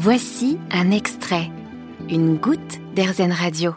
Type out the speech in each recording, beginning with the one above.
Voici un extrait, une goutte d'Airzen Radio.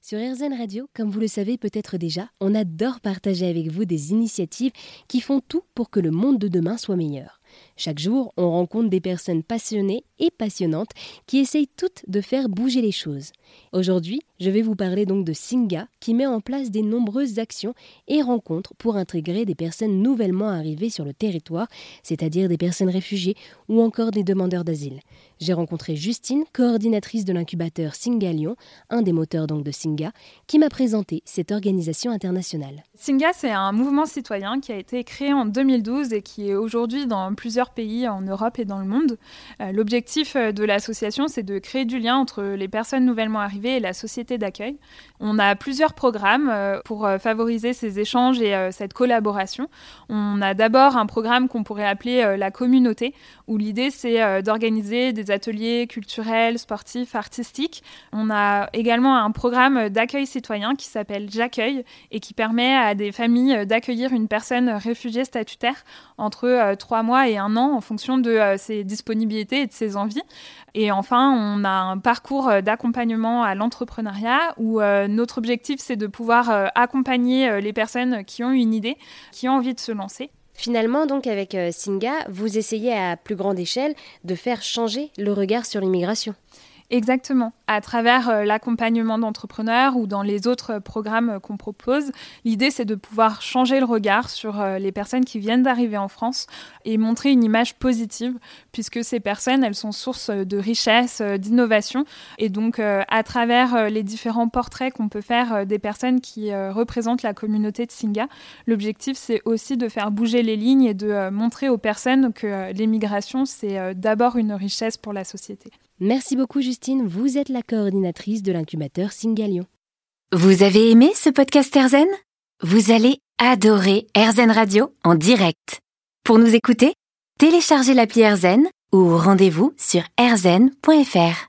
Sur RZN Radio, comme vous le savez peut-être déjà, on adore partager avec vous des initiatives qui font tout pour que le monde de demain soit meilleur. Chaque jour, on rencontre des personnes passionnées et passionnantes qui essayent toutes de faire bouger les choses. Aujourd'hui, je vais vous parler donc de Singa qui met en place des nombreuses actions et rencontres pour intégrer des personnes nouvellement arrivées sur le territoire, c'est-à-dire des personnes réfugiées ou encore des demandeurs d'asile. J'ai rencontré Justine, coordinatrice de l'incubateur Singa Lyon, un des moteurs donc de Singa, qui m'a présenté cette organisation internationale. Singa, c'est un mouvement citoyen qui a été créé en 2012 et qui est aujourd'hui dans plusieurs pays en Europe et dans le monde. Euh, l'objectif euh, de l'association, c'est de créer du lien entre les personnes nouvellement arrivées et la société d'accueil. On a plusieurs programmes euh, pour favoriser ces échanges et cette collaboration. On a d'abord un programme qu'on pourrait appeler la communauté, où l'idée c'est d'organiser des ateliers culturels, sportifs, artistiques. On a également un programme d'accueil citoyen qui s'appelle J'accueille et qui permet à des familles d'accueillir une personne réfugiée statutaire entre trois mois et un an en fonction de euh, ses disponibilités et de ses envies. Et enfin, on a un parcours euh, d'accompagnement à l'entrepreneuriat où euh, notre objectif, c'est de pouvoir accompagner les personnes qui ont une idée, qui ont envie de se lancer. Finalement, donc avec Singa, vous essayez à plus grande échelle de faire changer le regard sur l'immigration. Exactement. À travers euh, l'accompagnement d'entrepreneurs ou dans les autres programmes euh, qu'on propose, l'idée c'est de pouvoir changer le regard sur euh, les personnes qui viennent d'arriver en France et montrer une image positive puisque ces personnes, elles sont source de richesse, d'innovation et donc à travers les différents portraits qu'on peut faire des personnes qui représentent la communauté de Singa, l'objectif c'est aussi de faire bouger les lignes et de montrer aux personnes que l'émigration c'est d'abord une richesse pour la société. Merci beaucoup Justine, vous êtes la coordinatrice de l'incubateur Singalion. Vous avez aimé ce podcast Erzen Vous allez adorer Erzen Radio en direct. Pour nous écouter, téléchargez l'appli Erzen ou rendez-vous sur erzen.fr.